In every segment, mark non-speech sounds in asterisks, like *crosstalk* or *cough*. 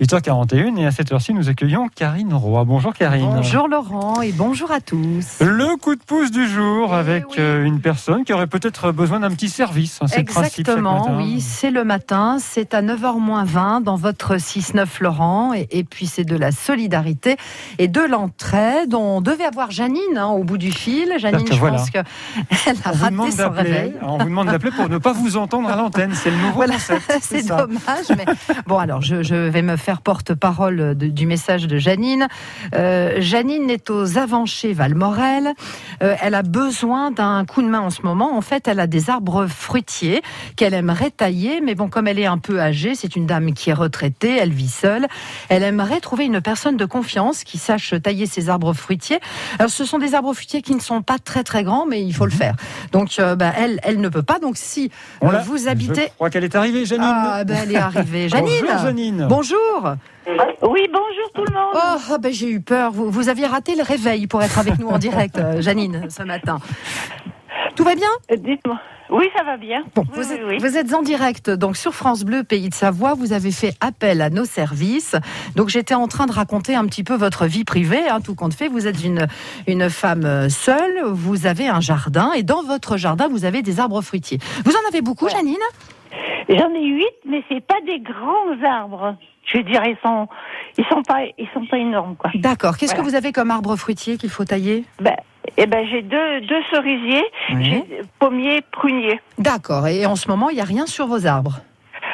8h41 et à cette heure-ci, nous accueillons Karine Roy. Bonjour Karine. Bonjour Laurent et bonjour à tous. Le coup de pouce du jour Eh avec oui. euh, une personne qui aurait peut-être besoin d'un petit service. hein, c'est le principe Exactement, oui, c'est le matin, c'est à 9h 20 dans votre 6-9 Laurent et, et puis c'est de la solidarité et de l'entraide. On devait avoir Janine hein, au bout du fil. Janine, je voilà. pense qu'elle a On raté son réveil. On vous demande d'appeler pour ne pas vous entendre à l'antenne. C'est le nouveau Voilà, concept. *laughs* c'est dommage, mais bon, alors je, je vais me faire porte-parole du message de Janine. Euh, Janine est aux Avanchés Valmorel. Euh, elle a besoin d'un coup de main en ce moment. En fait, elle a des arbres fruitiers qu'elle aimerait tailler, mais bon, comme elle est un peu âgée, c'est une dame qui est retraitée, elle vit seule. Elle aimerait trouver une personne de confiance qui sache tailler ses arbres fruitiers. Alors, ce sont des arbres fruitiers qui ne sont pas très très grands, mais il faut le faire. Donc, euh, bah, elle, elle ne peut pas. Donc, si vous habitez Je crois qu'elle est arrivée, Janine. ah, ben elle est arrivée. *laughs* Janine Bonjour Janine. Bonjour Oui, bonjour tout le monde. Oh, ben j'ai eu peur. Vous, vous aviez raté le réveil pour être avec nous en direct, euh, *laughs* Janine, ce matin. Tout va bien? Euh, Dites-moi. Oui, ça va bien. Bon, oui, vous, êtes, oui. vous êtes en direct donc sur France Bleu Pays de Savoie. Vous avez fait appel à nos services. Donc j'étais en train de raconter un petit peu votre vie privée, hein, tout compte fait. Vous êtes une une femme seule. Vous avez un jardin et dans votre jardin vous avez des arbres fruitiers. Vous en avez beaucoup, Ouais. Janine? J'en ai huit, mais c'est pas des grands arbres. Je veux dire, ils sont, ils sont pas, ils sont pas énormes, quoi. D'accord. Qu'est-ce Voilà. que vous avez comme arbre fruitier qu'il faut tailler? Ben, eh ben, j'ai deux, deux cerisiers, Oui. j'ai pommier, prunier. D'accord. Et en ce moment il n'y a rien sur vos arbres?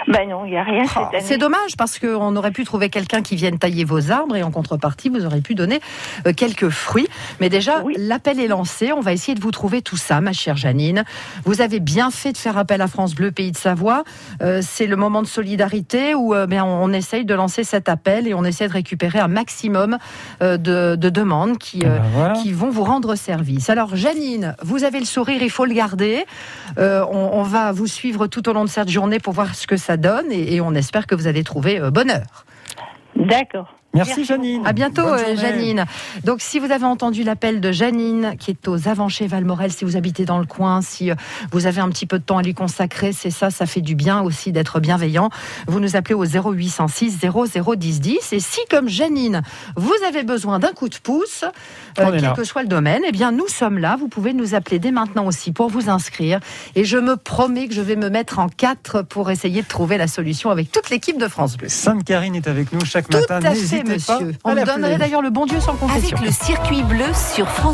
Ben non, il y a rien Oh, cette année. c'est dommage parce qu'on aurait pu trouver quelqu'un qui vienne tailler vos arbres et en contrepartie, vous aurez pu donner euh, quelques fruits. Mais déjà, Oui. l'appel est lancé. On va essayer de vous trouver tout ça, ma chère Janine. Vous avez bien fait de faire appel à France Bleu, Pays de Savoie. Euh, c'est le moment de solidarité où euh, bien, on essaye de lancer cet appel et on essaie de récupérer un maximum euh, de, de demandes qui, euh, ben voilà. qui vont vous rendre service. Alors, Janine, vous avez le sourire, il faut le garder. Euh, on, on va vous suivre tout au long de cette journée pour voir ce que ça donne et, on espère que vous allez trouver euh, bonheur. D'accord. Merci, Janine. À bientôt, euh. Janine. Donc, si vous avez entendu l'appel de Janine, qui est aux Avanchés Valmorel, si vous habitez dans le coin, si euh, vous avez un petit peu de temps à lui consacrer, c'est ça, ça fait du bien aussi d'être bienveillant. Vous nous appelez au 0806 0010 10. Et si, comme Janine, vous avez besoin d'un coup de pouce, euh, quel là. que soit le domaine, eh bien, nous sommes là. Vous pouvez nous appeler dès maintenant aussi pour vous inscrire. Et je me promets que je vais me mettre en quatre pour essayer de trouver la solution avec toute l'équipe de France Bleu. Sainte Karine est avec nous chaque Tout matin. N'hésitez monsieur. à On donnerait d'ailleurs le bon Dieu sans confession. Avec le circuit bleu sur France